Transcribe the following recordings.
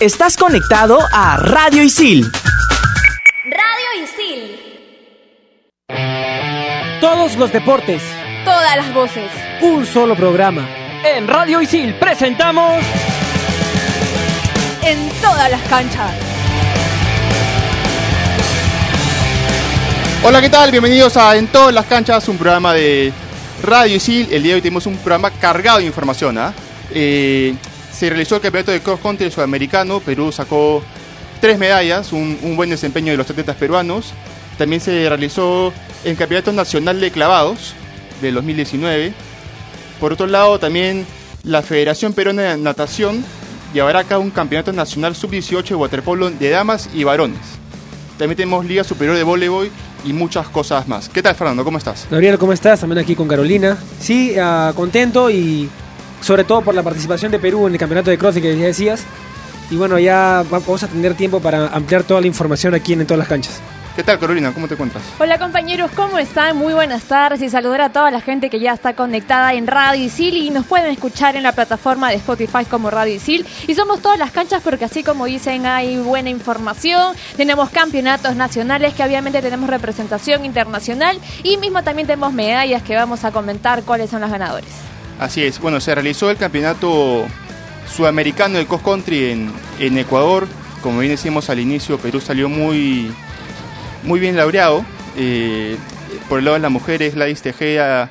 Estás conectado a Radio Isil. Radio Isil. Todos los deportes. Todas las voces. Un solo programa. En Radio Isil presentamos... En todas las canchas. Hola, ¿qué tal? Bienvenidos a En todas las canchas, un programa de Radio Isil. El día de hoy tenemos un programa cargado de información. ¿ah? Eh, se realizó el campeonato de cross country sudamericano. Perú sacó tres medallas, un, buen desempeño de los atletas peruanos. También se realizó el campeonato nacional de clavados del 2019. Por otro lado, también la Federación Peruana de Natación llevará acá un campeonato nacional sub-18 de waterpolo de damas y varones. También tenemos Liga Superior de Voleibol y muchas cosas más. ¿Qué tal, Fernando? ¿Cómo estás? Gabriel, ¿cómo estás? También aquí con Carolina. Sí, ah, contento y sobre todo por la participación de Perú en el campeonato de CrossFit que ya decías. Y bueno, ya va- vamos a tener tiempo para ampliar toda la información aquí en, en todas las canchas. ¿Qué tal, Carolina? ¿Cómo te encuentras? Hola compañeros, ¿cómo están? Muy buenas tardes y saludar a toda la gente que ya está conectada en Radio Isil y nos pueden escuchar en la plataforma de Spotify como Radio Isil. Y somos todas las canchas porque así como dicen hay buena información, tenemos campeonatos nacionales que obviamente tenemos representación internacional y mismo también tenemos medallas que vamos a comentar cuáles son los ganadores. Así es. Bueno, se realizó el campeonato sudamericano de cross country en, Ecuador. Como bien decíamos al inicio, Perú salió muy, muy bien laureado. Eh, por el lado de las mujeres, Gladys Tejeda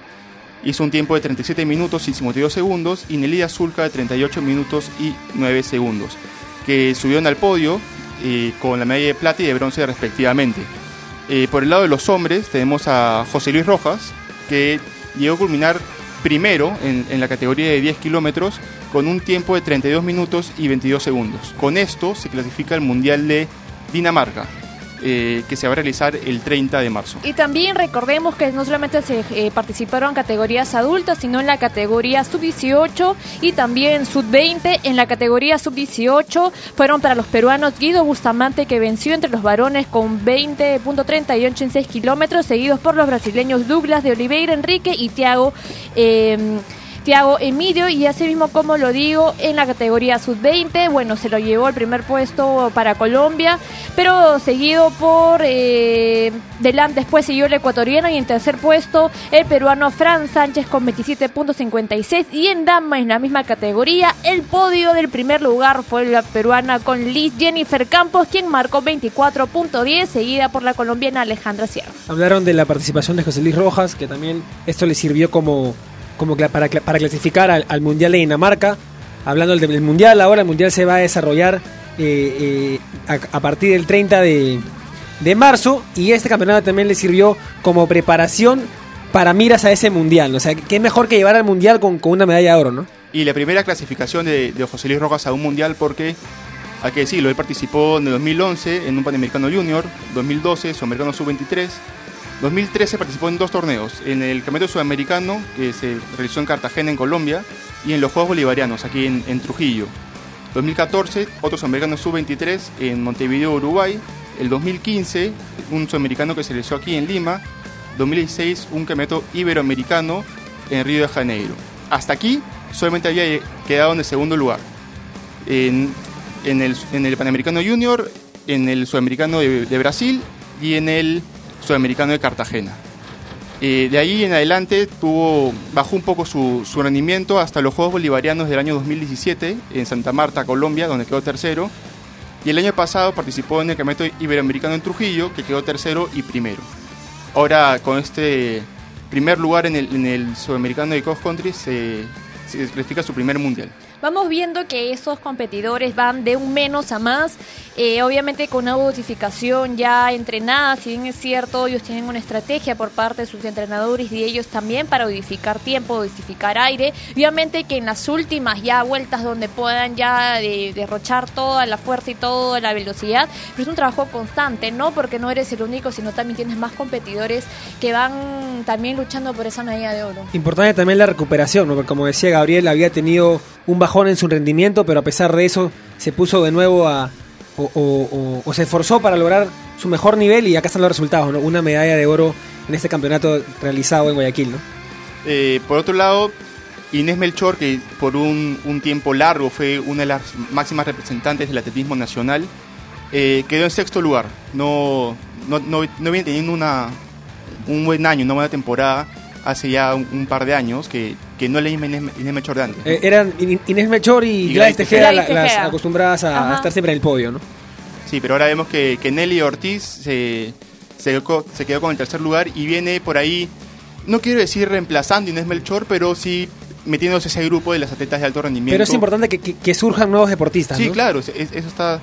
hizo un tiempo de 37 minutos y 52 segundos y Nelida Zulca de 38 minutos y 9 segundos, que subieron al podio eh, con la medalla de plata y de bronce respectivamente. Eh, por el lado de los hombres tenemos a José Luis Rojas, que llegó a culminar primero en, la categoría de 10 kilómetros con un tiempo de 32 minutos y 22 segundos. Con esto se clasifica el Mundial de Dinamarca, eh, que se va a realizar el 30 de marzo. Y también recordemos que no solamente se eh, participaron categorías adultas, sino en la categoría sub-18 y también sub-20. En la categoría sub-18 fueron para los peruanos Guido Bustamante, que venció entre los varones con 20.38 en 6 kilómetros, seguidos por los brasileños Douglas de Oliveira Enrique y Thiago. eh, Tiago Emilio y así mismo como lo digo en la categoría sub-20, bueno, se lo llevó el primer puesto para Colombia, pero seguido por eh, delante, después siguió el ecuatoriano y en tercer puesto el peruano Fran Sánchez con 27.56 y en dama en la misma categoría el podio del primer lugar fue la peruana con Liz Jennifer Campos quien marcó 24.10 seguida por la colombiana Alejandra Sierra. Hablaron de la participación de José Luis Rojas, que también esto le sirvió como, como para, para clasificar al, al Mundial de Dinamarca. Hablando del, Mundial, ahora el Mundial se va a desarrollar eh, eh, a, partir del 30 de, de marzo y este campeonato también le sirvió como preparación para miras a ese Mundial. O sea, qué mejor que llevar al Mundial con, con una medalla de oro, ¿no? Y la primera clasificación de, de José Luis Rojas a un mundial porque, hay que decirlo, él participó en el 2011 en un Panamericano Junior, 2012 Sudamericano Sub-23, 2013 participó en dos torneos, en el Campeonato Sudamericano que se realizó en Cartagena, en Colombia, y en los Juegos Bolivarianos, aquí en, Trujillo. 2014, otro Sudamericano Sub-23 en Montevideo, Uruguay. El 2015, un Sudamericano que se realizó aquí en Lima. 2016, un Campeonato Iberoamericano en Río de Janeiro. Hasta aquí solamente había quedado en el segundo lugar. En, en el, en el Panamericano Junior, en el Sudamericano de, de Brasil y en el Sudamericano de Cartagena. Eh, de ahí en adelante tuvo, bajó un poco su, rendimiento hasta los Juegos Bolivarianos del año 2017 en Santa Marta, Colombia, donde quedó tercero. Y el año pasado participó en el Campeonato Iberoamericano en Trujillo, que quedó tercero y primero. Ahora con este primer lugar en el, en el Sudamericano de Cross Country se, se clasifica su primer mundial. Vamos viendo que esos competidores van de un menos a más, eh, obviamente con una dosificación ya entrenada, si bien es cierto, ellos tienen una estrategia por parte de sus entrenadores y ellos también para dosificar tiempo, dosificar aire, obviamente que en las últimas ya vueltas donde puedan ya eh, derrochar toda la fuerza y toda la velocidad, pero es un trabajo constante, ¿no? Porque no eres el único, sino también tienes más competidores que van también luchando por esa medalla de oro. Importante también la recuperación, ¿no? Porque como decía Gabriel, había tenido un bajón en su rendimiento, pero a pesar de eso se puso de nuevo a... o, o- se esforzó para lograr su mejor nivel y acá están los resultados, ¿no? Una medalla de oro en este campeonato realizado en Guayaquil, ¿no? Eh, por otro lado, Inés Melchor, que por un, un tiempo largo fue una de las máximas representantes del atletismo nacional, eh, quedó en sexto lugar. No, no, no, no viene teniendo una, un buen año, una buena temporada hace ya un, un par de años, que, que no le misma Inés, Inés Melchor de antes. ¿no? Eh, eran In- Inés Melchor y, Y Gladys Tejeda, Tejeda. la- las acostumbradas a, Ajá. estar siempre en el podio, ¿no? Sí, pero ahora vemos que, que Nelly Ortiz se, se, quedó, se quedó con el tercer lugar y viene por ahí, no quiero decir reemplazando a Inés Melchor, pero sí metiéndose ese grupo de las atletas de alto rendimiento. Pero es importante que, que- que surjan nuevos deportistas, Sí, ¿no? claro, es- es- eso está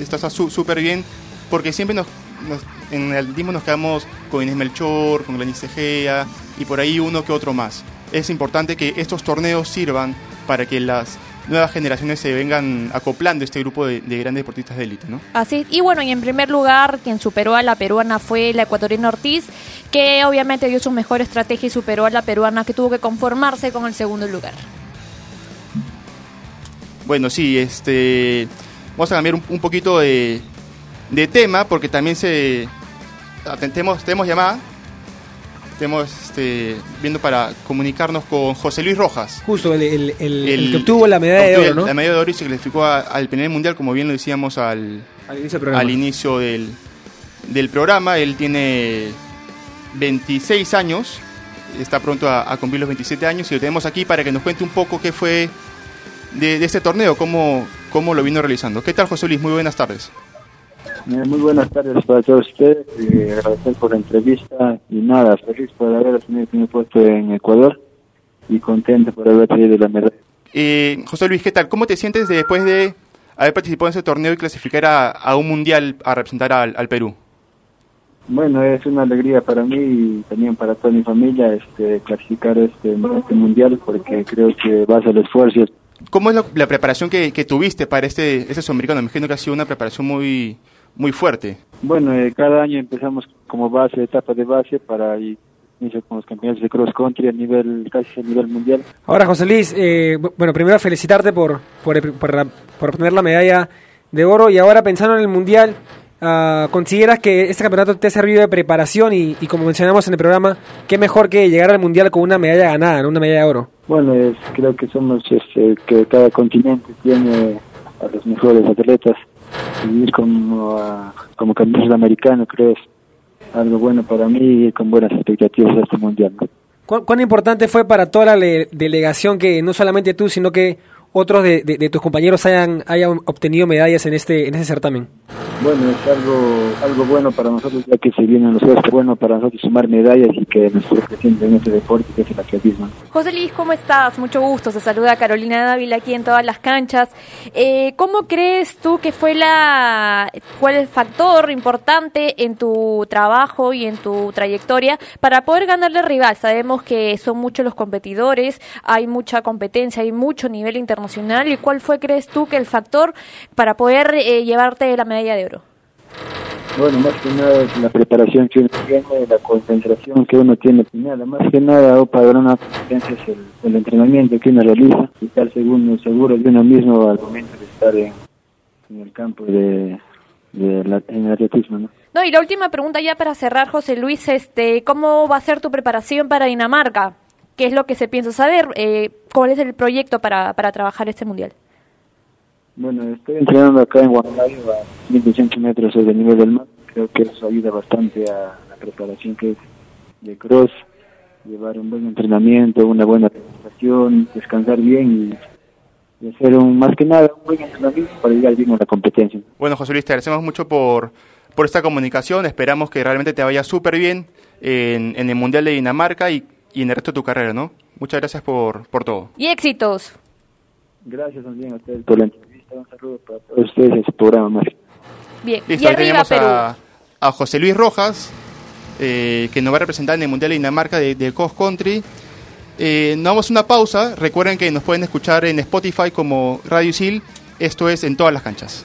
está está su- súper bien, porque siempre nos, nos- en el atletismo nos quedamos con Inés Melchor, con Gladys Egea y por ahí uno que otro más. Es importante que estos torneos sirvan para que las nuevas generaciones se vengan acoplando a este grupo de, de grandes deportistas de élite, ¿no? Así, y bueno, y en primer lugar, quien superó a la peruana fue la ecuatoriana Ortiz, que obviamente dio su mejor estrategia y superó a la peruana que tuvo que conformarse con el segundo lugar. Bueno, sí, este. Vamos a cambiar un, un poquito de, de tema porque también se. Atentemos, tenemos llamada. Estamos este, viendo para comunicarnos con José Luis Rojas. Justo, el, el- el- el El- que obtuvo la medalla de oro, ¿no? La medalla de oro y se clasificó a- al primer mundial, como bien lo decíamos al, Al inicio del programa. al inicio del, del programa. Él tiene 26 años, está pronto a, a cumplir los 27 años y lo tenemos aquí para que nos cuente un poco qué fue de, de este torneo, cómo, cómo lo vino realizando. ¿Qué tal, José Luis? Muy buenas tardes. Muy buenas tardes para todos ustedes, eh, agradecer por la entrevista y nada, feliz por haber asumido el primer puesto en Ecuador y contento por haber tenido la medalla. Eh, José Luis, ¿qué tal? ¿Cómo te sientes después de haber participado en ese torneo y clasificar a, a un mundial a representar al, al Perú? Bueno, es una alegría para mí y también para toda mi familia este, clasificar este, este mundial porque creo que basa el esfuerzo. ¿Cómo es la, la preparación que, que tuviste para este, este sudamericano? Me imagino que ha sido una preparación muy, muy fuerte. Bueno, eh, cada año empezamos como base, etapa de base para ir inicio con los campeonatos de cross country a nivel casi a nivel mundial. Ahora, José Luis, eh, bu- bueno, primero felicitarte por, por, por, la- por obtener la medalla de oro y ahora pensando en el Mundial, ah, ¿consideras que este campeonato te ha servido de preparación y, y como mencionamos en el programa, qué mejor que llegar al Mundial con una medalla ganada, ¿no? una medalla de oro? Bueno, es, creo que somos, este, que cada continente tiene a los mejores atletas y ir como, a- como campeón sudamericano creo es algo bueno para mí y con buenas expectativas a este mundial. ¿Cuán, cuán importante fue para toda la le- delegación que no solamente tú, sino que otros de, de- de tus compañeros hayan, hayan obtenido medallas en este, en este certamen? Bueno, es algo algo bueno para nosotros ya que se vienen los juegos, bueno para nosotros sumar medallas y que nos presenten en este deporte que es el atletismo. José Luis, ¿cómo estás? Mucho gusto. Se saluda Carolina Dávila aquí en todas las canchas. Eh, ¿Cómo crees tú que fue la, cuál es el factor importante en tu trabajo y en tu trayectoria para poder ganarle al rival? Sabemos que son muchos los competidores, hay mucha competencia, hay mucho nivel internacional. ¿Y cuál fue, crees tú, que el factor para poder eh, llevarte la medalla de oro? Bueno, más que nada es la preparación que uno tiene, la concentración que uno tiene. Y nada, más que nada, para una competencia es el, el entrenamiento que uno realiza y estar seguro, seguro de uno mismo al momento de estar en, en el campo de, de la- en el atletismo. ¿no? No, y la última pregunta ya para cerrar, José Luis, este, ¿cómo va a ser tu preparación para Dinamarca? ¿Qué es lo que se piensa saber? Eh, ¿Cuál es el proyecto para, para trabajar este mundial? Bueno, estoy entrenando acá en Huancayo a 1200 metros sobre el nivel del mar. Creo que eso ayuda bastante a la preparación que es de cross, llevar un buen entrenamiento, una buena preparación, descansar bien y, y hacer un, más que nada un buen entrenamiento para llegar bien a la competencia. Bueno, José Luis, te agradecemos mucho por, por esta comunicación. Esperamos que realmente te vaya súper bien en, en el Mundial de Dinamarca y, y en el resto de tu carrera, ¿no? Muchas gracias por, por todo. Y éxitos. Gracias también a ustedes por la entrevista. Un saludo para todos ustedes en su programa más. Bien. Listo, y ahí arriba tenemos a, a José Luis Rojas, eh, que nos va a representar en el Mundial de Dinamarca de, de Cross Country. Eh, nos damos una pausa. Recuerden que nos pueden escuchar en Spotify como Radio Isil. Esto es en todas las canchas.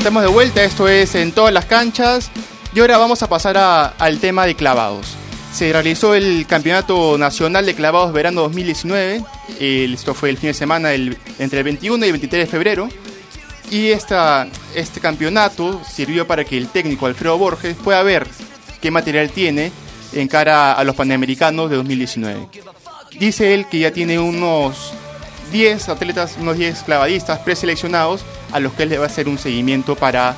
Estamos de vuelta, esto es en todas las canchas y ahora vamos a pasar al tema de clavados. Se realizó el Campeonato Nacional de Clavados Verano 2019, el- esto fue el fin de semana entre el 21 y el 23 de febrero, y esta, este campeonato sirvió para que el técnico Alfredo Borges pueda ver qué material tiene en cara a los Panamericanos de 2019. Dice él que ya tiene unos 10 atletas, unos 10 clavadistas preseleccionados a los que él le va a hacer un seguimiento para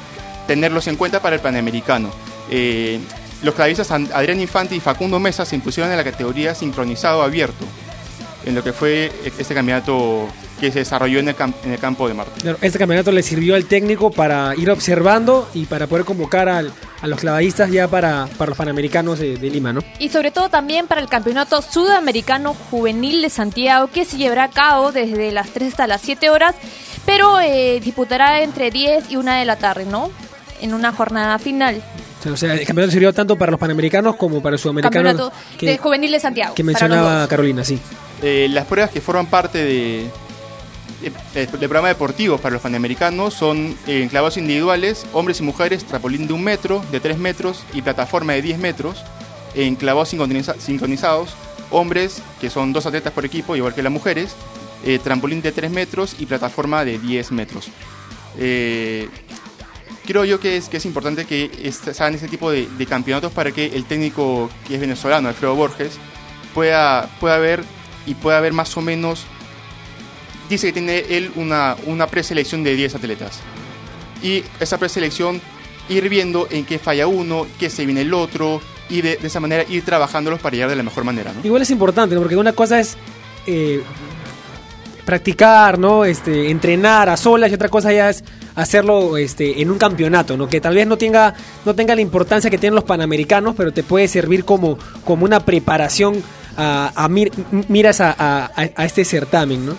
tenerlos en cuenta para el Panamericano. Eh, los clavadistas An- Adrián Infante y Facundo Mesa se impusieron en la categoría sincronizado abierto, en lo que fue este campeonato que se desarrolló en el, en el campo de Marte. Este campeonato le sirvió al técnico para ir observando y para poder convocar al- a los clavadistas ya para, para los Panamericanos de, de Lima, ¿no? Y sobre todo también para el Campeonato Sudamericano Juvenil de Santiago, que se llevará a cabo desde las 3 hasta las 7 horas, pero eh, disputará entre 10 y 1 de la tarde, ¿no? En una jornada final. O sea, el campeonato sirvió tanto para los Panamericanos como para los sudamericanos Campeonato que, de Juvenil de Santiago. que mencionaba. Carolina, sí. Eh, las pruebas que forman parte de, de- de- programa deportivo para los panamericanos son eh, clavados individuales, hombres y mujeres, trampolín de un metro, de tres metros y plataforma de 10 metros, en clavados sincroniza- sincronizados, hombres, que son dos atletas por equipo, igual que las mujeres, eh, trampolín de 3 metros y plataforma de 10 metros. Eh, creo yo que es, que es importante que se hagan ese tipo de, de campeonatos para que el técnico que es venezolano, Alfredo Borges, pueda, pueda ver y pueda ver más o menos. Dice que tiene él una, una preselección de 10 atletas. Y esa preselección, ir viendo en qué falla uno, qué se viene el otro, y de, esa manera ir trabajándolos para llegar de la mejor manera. ¿no? Igual es importante, porque una cosa es eh, practicar, ¿no? Este, entrenar a solas y otra cosa ya es hacerlo este, en un campeonato, ¿no? Que tal vez no tenga, no tenga la importancia que tienen los panamericanos, pero te puede servir como, como una preparación a, a mir- miras a- a este certamen, ¿no?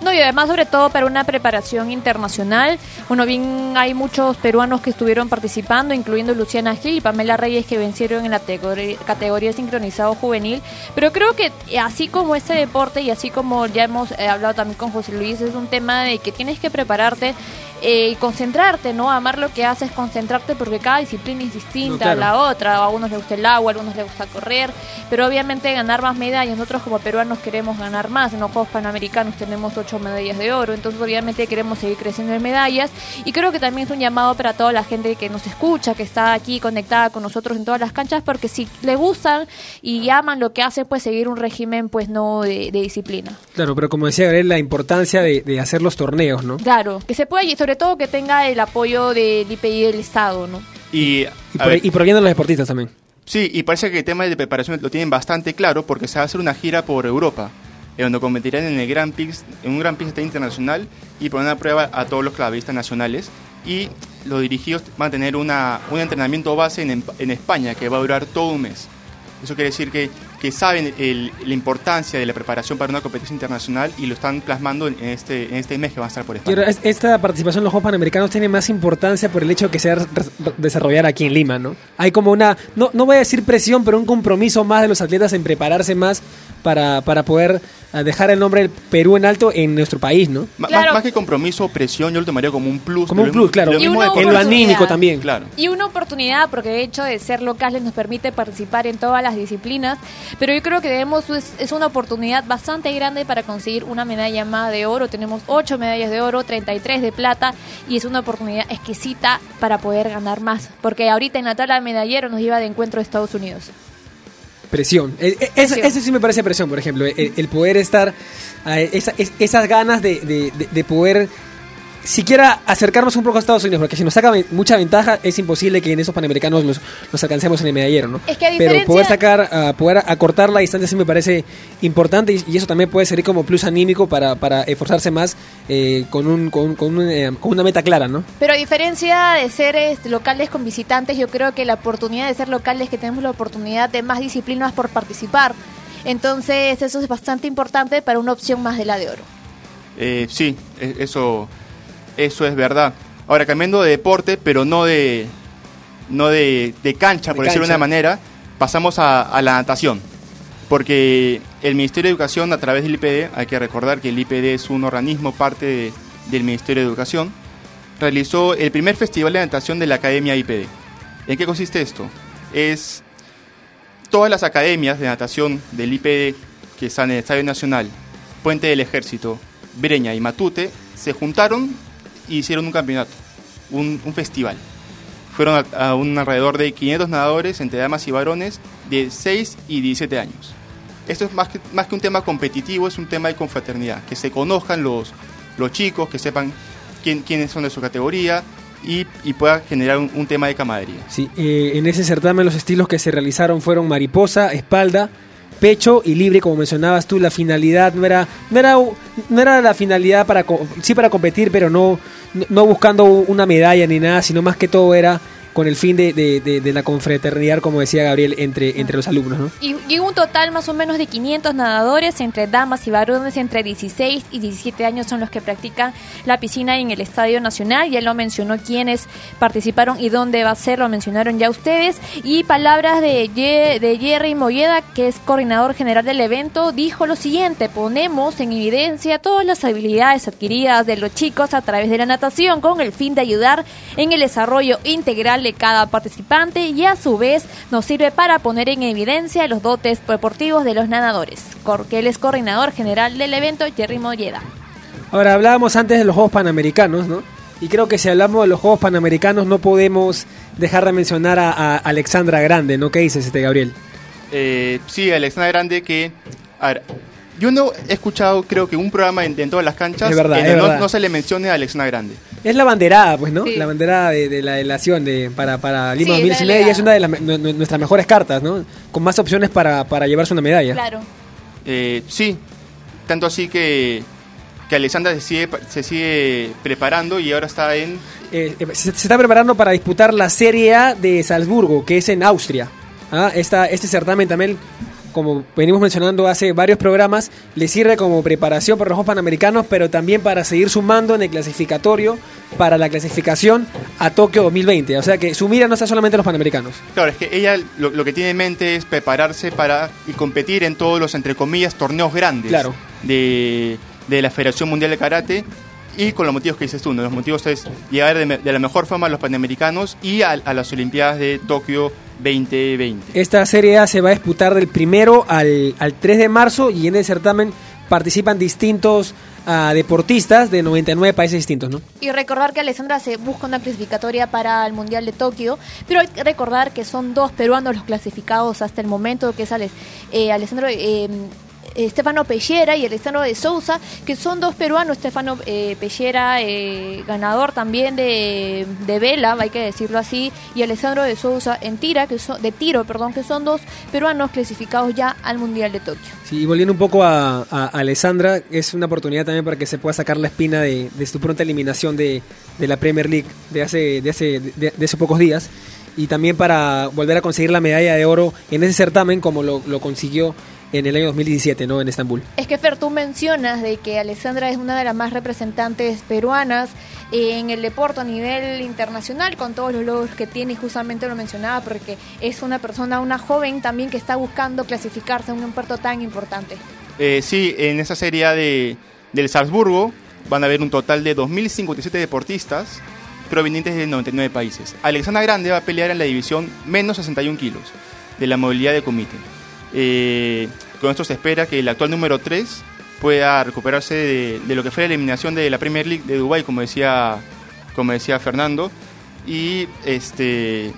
No, y además sobre todo para una preparación internacional. Bueno, bien hay muchos peruanos que estuvieron participando, incluyendo Luciana Gil y Pamela Reyes que vencieron en la categoría, sincronizado juvenil. Pero creo que eh, así como este deporte y así como ya hemos eh, hablado también con José Luis, es un tema de que tienes que prepararte eh, y concentrarte, ¿no? Amar lo que haces, concentrarte porque cada disciplina es distinta No, claro. a la otra. A algunos les gusta el agua, a algunos les gusta correr, pero obviamente ganar más medallas. Nosotros como peruanos queremos ganar más. En los Juegos Panamericanos tenemos ocho medallas de oro, entonces obviamente queremos seguir creciendo en medallas. Y creo que también es un llamado para toda la gente que nos escucha, que está aquí conectada con nosotros en todas las canchas, porque si le gustan y aman lo que hacen, pues seguir un régimen pues no de, de disciplina. Claro, pero como decía Gabriel, la importancia de, de hacer los torneos, ¿no? Claro, que se pueda y sobre todo que tenga el apoyo del IPI del Estado, ¿no? Y, Y, a por, y bien de los deportistas también. Sí, y parece que el tema de preparación lo tienen bastante claro porque se va a hacer una gira por Europa, en donde competirán en el Grand Prix, en un Grand Prix internacional y poner a prueba a todos los clavistas nacionales. Y los dirigidos van a tener una, un entrenamiento base en, en España que va a durar todo un mes. Eso quiere decir que, que saben el- la importancia de la preparación para una competencia internacional y lo están plasmando en este, en este mes que van a estar por España. es- esta participación en los Juegos Panamericanos tiene más importancia por el hecho de que se va a desarrollar aquí en Lima, ¿no? Hay como una, no, no voy a decir presión, pero un compromiso más de los atletas en prepararse más para, para poder dejar el nombre del Perú en alto en nuestro país, ¿no? Claro. Más, más que compromiso, presión, yo lo tomaría como un plus. Como un plus, claro. lo Y mismo En lo anímico también. Claro. Y una oportunidad, porque de hecho de ser locales nos permite participar en todas las disciplinas, pero yo creo que debemos, es, es una oportunidad bastante grande para conseguir una medalla más de oro. Tenemos 8 medallas de oro, 33 de plata, y es una oportunidad exquisita para poder ganar más, porque ahorita en la tabla de medallero nos lleva de encuentro de Estados Unidos. Presión. E- e- Eso, Presión. eso sí me parece presión, por ejemplo. El, el poder estar. eh, esa- es- esas ganas de- de poder. Siquiera acercarnos un poco a Estados Unidos, porque si nos saca mucha ventaja, es imposible que en esos panamericanos los, los alcancemos en el medallero, ¿no? Es que a Pero diferencia- poder sacar, ah, poder acortar la distancia sí me parece importante y, y eso también puede servir como plus anímico para, para esforzarse más eh, con, un, con, con un, eh, con una meta clara, ¿no? Pero a diferencia de ser locales con visitantes, yo creo que la oportunidad de ser locales, que tenemos la oportunidad de más disciplinas por participar. Entonces eso es bastante importante para una opción más de la de oro. Eh, sí, e- eso, eso es verdad. Ahora, cambiando de deporte, pero no de, no de, de cancha, De por decirlo de una manera, pasamos a, a la natación. Porque el Ministerio de Educación, a través del IPD, hay que recordar que el IPD es un organismo parte de- del Ministerio de Educación, realizó el primer festival de natación de la Academia IPD. ¿En qué consiste esto? Es todas las academias de natación del IPD que están en el Estadio Nacional, Puente del Ejército, Breña y Matute se juntaron y hicieron un campeonato, un, festival. Fueron a, un alrededor de 500 nadadores entre damas y varones de 6 y 17 años. Esto es más que, más que un tema competitivo, es un tema de confraternidad, que se conozcan los, los chicos, que sepan quién, quiénes son de su categoría y, pueda generar un, tema de camaradería. Sí, eh, en ese certamen los estilos que se realizaron fueron mariposa, espalda, pecho y libre, como mencionabas tú, la finalidad no era, no era, no era la finalidad para, sí para competir, pero no- no buscando una medalla ni nada, sino más que todo era con el fin de, de- de- la confraternidad, como decía Gabriel, entre, entre los alumnos, ¿no? Y, y un total más o menos de 500 nadadores entre damas y varones entre 16 y 17 años son los que practican la piscina en el Estadio Nacional. Ya lo mencionó quienes participaron y dónde va a ser, lo mencionaron ya ustedes. Y palabras de, Ye- de Jerry Molleda, que es coordinador general del evento, dijo lo siguiente, ponemos en evidencia todas las habilidades adquiridas de los chicos a través de la natación con el fin de ayudar en el desarrollo integral de cada participante y a su vez nos sirve para poner en evidencia los dotes deportivos de los nadadores. Cor- que él es coordinador general del evento, Jerry Molleda. Ahora, hablábamos antes de los Juegos Panamericanos, ¿no? Y creo que si hablamos de los Juegos Panamericanos no podemos dejar de mencionar a, a Alexandra Grande, ¿no? ¿Qué dices, este Gabriel? Eh, sí, Alexandra Grande que... a ver, yo no he escuchado, creo que un programa en, en todas las canchas Es verdad, en es el no, verdad. no se le mencione a Alexandra Grande. Es la banderada, pues, ¿no? Sí. La banderada de, de la delación de, para, para Lima Sí, es la 2019 y es una de las, nuestras mejores cartas, ¿no? Con más opciones para, para llevarse una medalla. Claro. Eh, sí, tanto así que, que Alexandra se sigue, se sigue preparando y ahora está en... Eh, eh, se, se está preparando para disputar la Serie A de Salzburgo, que es en Austria. Ah, esta, este certamen también como venimos mencionando hace varios programas, le sirve como preparación para los Juegos Panamericanos, pero también para seguir sumando en el clasificatorio para la clasificación a Tokio 2020. O sea que su mira no está solamente en los Panamericanos. Claro, es que ella lo, lo que tiene en mente es prepararse para y competir en todos los, entre comillas, torneos grandes Claro. de, de la Federación Mundial de Karate. Y con los motivos que dices tú, ¿no? los motivos es llegar de, de la mejor forma a los Panamericanos y a, a las Olimpiadas de Tokio 2020. Esta Serie A se va a disputar del primero al, al 3 de marzo y en el certamen participan distintos ah, deportistas de 99 países distintos, ¿no? Y recordar que Alessandra se busca una clasificatoria para el Mundial de Tokio, pero hay que recordar que son dos peruanos los clasificados hasta el momento, que es Ale- eh, Alessandro... eh, Estefano Pellera y Alessandro de Sousa, que son dos peruanos, Estefano eh, Pellera, eh, ganador también de, de vela, hay que decirlo así, y Alessandro de Sousa en tira, que son, de tiro, perdón, que son dos peruanos clasificados ya al Mundial de Tokio. Sí, y volviendo un poco a, Alessandra, es una oportunidad también para que se pueda sacar la espina de, su pronta eliminación de, de la Premier League de hace, de, hace, de, pocos días y también para volver a conseguir la medalla de oro en ese certamen como lo consiguió en el año 2017, ¿no? En Estambul. Es que Fer, tú mencionas de que Alessandra es una de las más representantes peruanas en el deporte a nivel internacional, con todos los logros que tiene, y justamente lo mencionaba, porque es una persona, una joven también que está buscando clasificarse a un puerto tan importante. Eh, sí, en esa serie de, del Salzburgo van a haber un total de 2.057 deportistas provenientes de 99 países. Alexandra Grande va a pelear en la división menos 61 kilos de la movilidad de comité. Eh, con esto se espera que el actual número 3 pueda recuperarse de, de lo que fue la eliminación de la Premier League de Dubái, como decía, como decía Fernando. Y este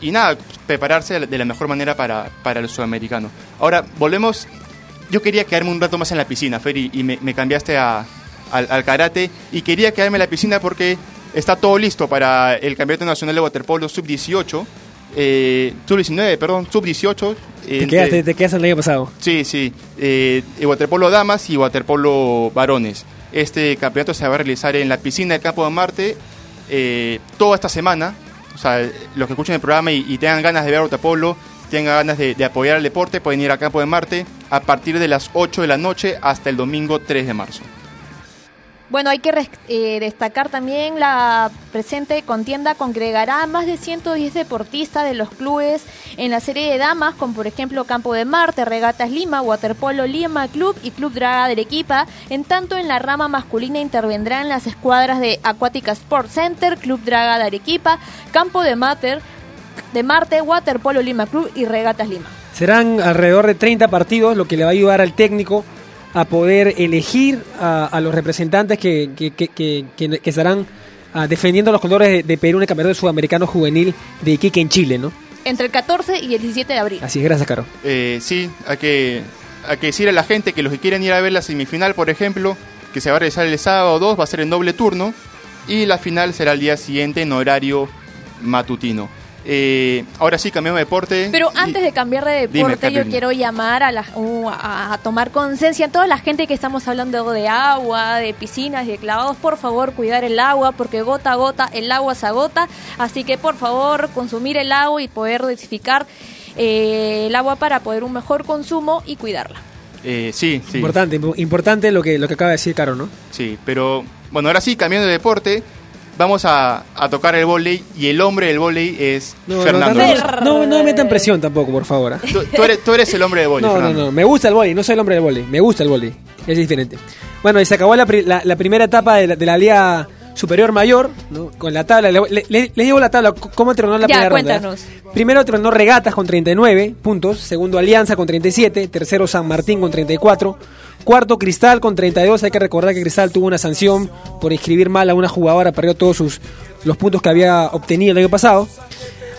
y nada, prepararse de la- mejor manera para, para el sudamericano. Ahora, volvemos. Yo quería quedarme un rato más en la piscina, Fer, y, y me, me cambiaste a- al, al karate. Y quería quedarme en la piscina porque está todo listo para el Campeonato Nacional de Waterpolo Sub-18. Eh, Sub-19, perdón, Sub-18. Te quedas, te, quedas el año pasado. Sí, sí. Eh, el waterpolo damas y waterpolo varones. Este campeonato se va a realizar en la piscina del Campo de Marte eh, toda esta semana. O sea, los que escuchen el programa y, y tengan ganas de ver waterpolo, tengan ganas de, de apoyar el deporte, pueden ir a Campo de Marte a partir de las 8 de la noche hasta el domingo 3 de marzo. Bueno, hay que eh, destacar también la presente contienda congregará a más de 110 deportistas de los clubes en la serie de damas, como por ejemplo Campo de Marte, Regatas Lima, Waterpolo Lima Club y Club Draga de Arequipa. En tanto, en la rama masculina intervendrán las escuadras de Acuática Sport Center, Club Draga de Arequipa, Campo de de Marte, Waterpolo Lima Club y Regatas Lima. Serán alrededor de 30 partidos, lo que le va a ayudar al técnico a poder elegir a, a los representantes que, que, que, que- que- que estarán ah, defendiendo los colores de, de Perú en el Campeonato Sudamericano Juvenil de Iquique en Chile, ¿no? Entre el 14 y el 17 de abril. Así es, gracias, Caro. Eh, sí, hay que, hay que decir a la gente que los que quieren ir a ver la semifinal, por ejemplo, que se va a realizar el sábado 2, va a ser en doble turno, y la final será el día siguiente en horario matutino. Eh, ahora sí, cambiamos de deporte. Pero y- antes de cambiar de Dime, deporte, yo quiero llamar a, la, uh, a, tomar conciencia a toda la gente que estamos hablando de agua, de piscinas, de clavados. Por favor, cuidar el agua, porque gota a gota el agua se agota. Así que, por favor, consumir el agua y poder dosificar eh, el agua para poder un mejor consumo y cuidarla. Eh, sí, sí. Importante, impo- importante lo que, lo que acaba de decir Caro, ¿no? Sí, pero bueno, ahora sí, cambiando de deporte, vamos a, a tocar el vóley y el hombre del vóley es No, Fernando. no, Alonso. no, no, no me metan presión tampoco, por favor. ¿ah? Tú, tú eres, tú eres el hombre del vóley, No, no, Fernando. no, me gusta el vóley, no soy el hombre del vóley, me gusta el vóley, es diferente. Bueno, y se acabó la, pri- la- la primera etapa de la, de la Liga Superior Mayor, ¿no? con la tabla, le, le- digo la tabla, ¿cómo terminó la Ya, primera ronda? cuéntanos. Primero terminó Regatas con 39 puntos, segundo Alianza con 37, tercero San Martín con 34, cuarto Cristal con 32, hay que recordar que Cristal tuvo una sanción por escribir mal a una jugadora, perdió todos sus los puntos que había obtenido el año pasado.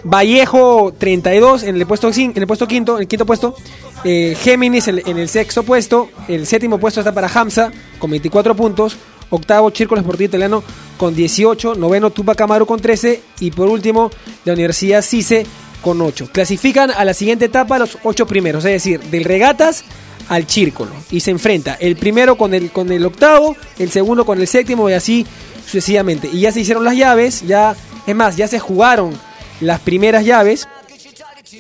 Vallejo 32 en el puesto en el puesto quinto, el quinto puesto. Eh, Géminis en, en el sexto puesto. El séptimo puesto está para Hamza con 24 puntos. Octavo Círculo Esportivo Italiano con 18. Noveno Tupac Amaru con 13. Y por último la Universidad CICE con 8. Clasifican a la siguiente etapa los 8 primeros. Es decir, del regatas al círculo. Y se enfrenta el primero con el, con el octavo, el segundo con el séptimo y así sucesivamente. Y ya se hicieron las llaves. Ya, es más, ya se jugaron las primeras llaves.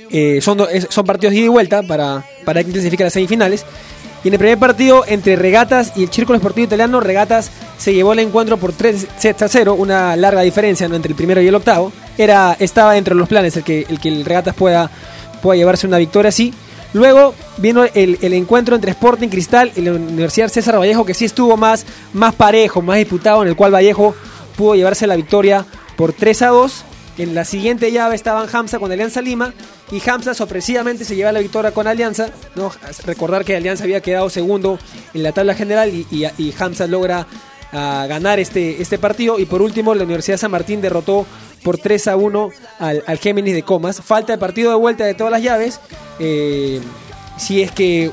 Eh, son, son partidos de ida y vuelta para, para quien clasifica a las semifinales. Y en el primer partido entre Regatas y el Círculo Esportivo Italiano, Regatas se llevó el encuentro por 3 sets a 0, una larga diferencia entre el primero y el octavo. Era, estaba dentro de los planes el que el, que el Regatas pueda, pueda llevarse una victoria así. Luego vino el, encuentro entre Sporting Cristal y la Universidad César Vallejo, que sí estuvo más, más parejo, más disputado, en el cual Vallejo pudo llevarse la victoria por 3 a 2. En la siguiente llave estaban Hamza con Alianza Lima y Hamza sorpresivamente se lleva la victoria con Alianza. ¿no? Recordar que Alianza había quedado segundo en la tabla general y, y, y Hamza logra ah, ganar este, este partido. Y por último, la Universidad San Martín derrotó por 3 a 1 al, al Géminis de Comas. Falta el partido de vuelta de todas las llaves. Eh, si es que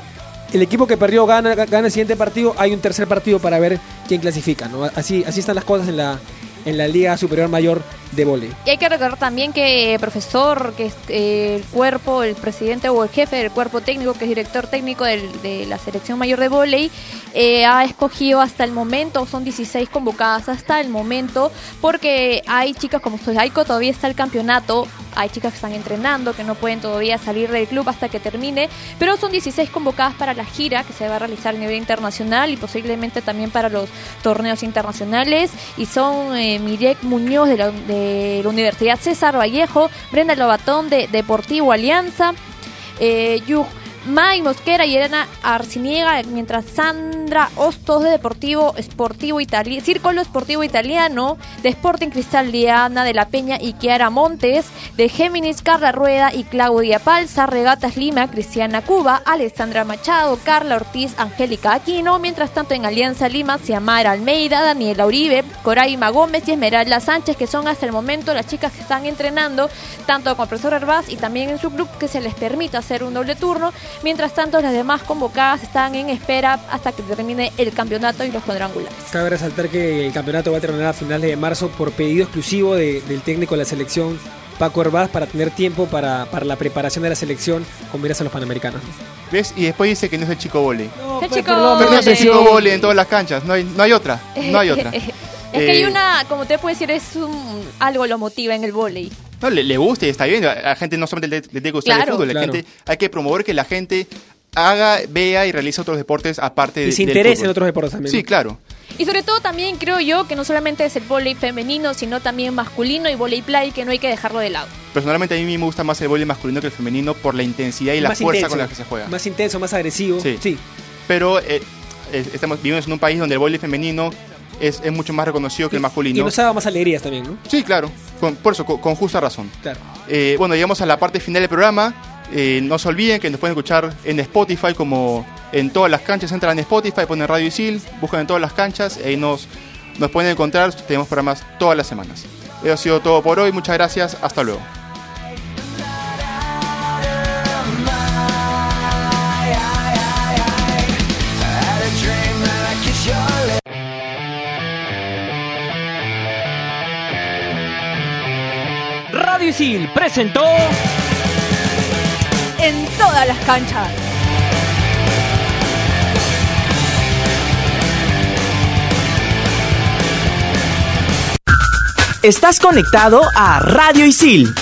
el equipo que perdió gana, gana el siguiente partido, hay un tercer partido para ver quién clasifica. Así, así están las cosas en la, en la Liga Superior Mayor de Voley. Y hay que recordar también que profesor, que es eh, el cuerpo, el presidente o el jefe del cuerpo técnico, que es director técnico de la selección mayor de volei, eh, ha escogido hasta el momento, son 16 convocadas hasta el momento, porque hay chicas como Soyaico, todavía está el campeonato, hay chicas que están entrenando, que no pueden todavía salir del club hasta que termine, pero son 16 convocadas para la gira que se va a realizar a nivel internacional y posiblemente también para los torneos internacionales. Y son eh, Mirek Muñoz de la, de la Universidad César Vallejo, Brenda Lobatón de Deportivo Alianza, eh, Yug May Mosquera y Elena Arciniega, mientras Sandra Hostos de Deportivo Sportivo Italiano, Círculo Esportivo Italiano, de Sporting Cristal Diana de la Peña y Kiara Montes, de Géminis Carla Rueda y Claudia Palza, Regatas Lima, Cristiana Cuba, Alessandra Machado, Carla Ortiz, Angélica Aquino, mientras tanto en Alianza Lima, Xiamara Almeida, Daniela Uribe, Coraima Gómez y Esmeralda Sánchez, que son hasta el momento las chicas que están entrenando, tanto con el profesor Herbaz y también en su club, que se les permite hacer un doble turno. Mientras tanto, las demás convocadas están en espera hasta que termine el campeonato y los cuadrangulares. Cabe resaltar que el campeonato va a terminar a finales de marzo por pedido exclusivo de- del técnico de la selección, Paco Herbaz, para tener tiempo para, para la preparación de la selección con miras a los panamericanos. ¿Ves? Y después dice que no es el chico vole. ¿Qué pues, chico perdón, no es el chico vole en todas las canchas. No hay, no hay otra. No hay otra. Es que hay Eh, una, como te puedo decir, es un, algo lo motiva en el vóley. No, le, le gusta y está bien. A la gente no solamente le, le tiene que gustar Claro. el fútbol. La Claro. gente, hay que promover que la gente haga, vea y realice otros deportes aparte de, Y se fútbol. en otros deportes también. Sí, claro. Y sobre todo también creo yo que no solamente es el vóley femenino, sino también masculino y vóley play, que no hay que dejarlo de lado. Personalmente a mí me gusta más el voleibol masculino que el femenino por la intensidad y la fuerza intenso, con la que se juega. Más intenso, más agresivo. Sí. sí. Pero eh, estamos vivimos en un país donde el voleibol femenino es, es mucho más reconocido que el Y masculino. nos ha dado más alegrías también, ¿no? Sí, claro. Con- por eso, con, con justa razón. Claro. Eh, bueno, llegamos a la parte final del programa. Eh, no se olviden que nos pueden escuchar en Spotify como en todas las canchas. Entran en Spotify, ponen Radio Isil, buscan en todas las canchas y ahí nos, nos pueden encontrar. Tenemos programas todas las semanas. Eso ha sido todo por hoy. Muchas gracias. Hasta luego. Radio Isil presentó En todas las canchas. Estás conectado a Radio Isil.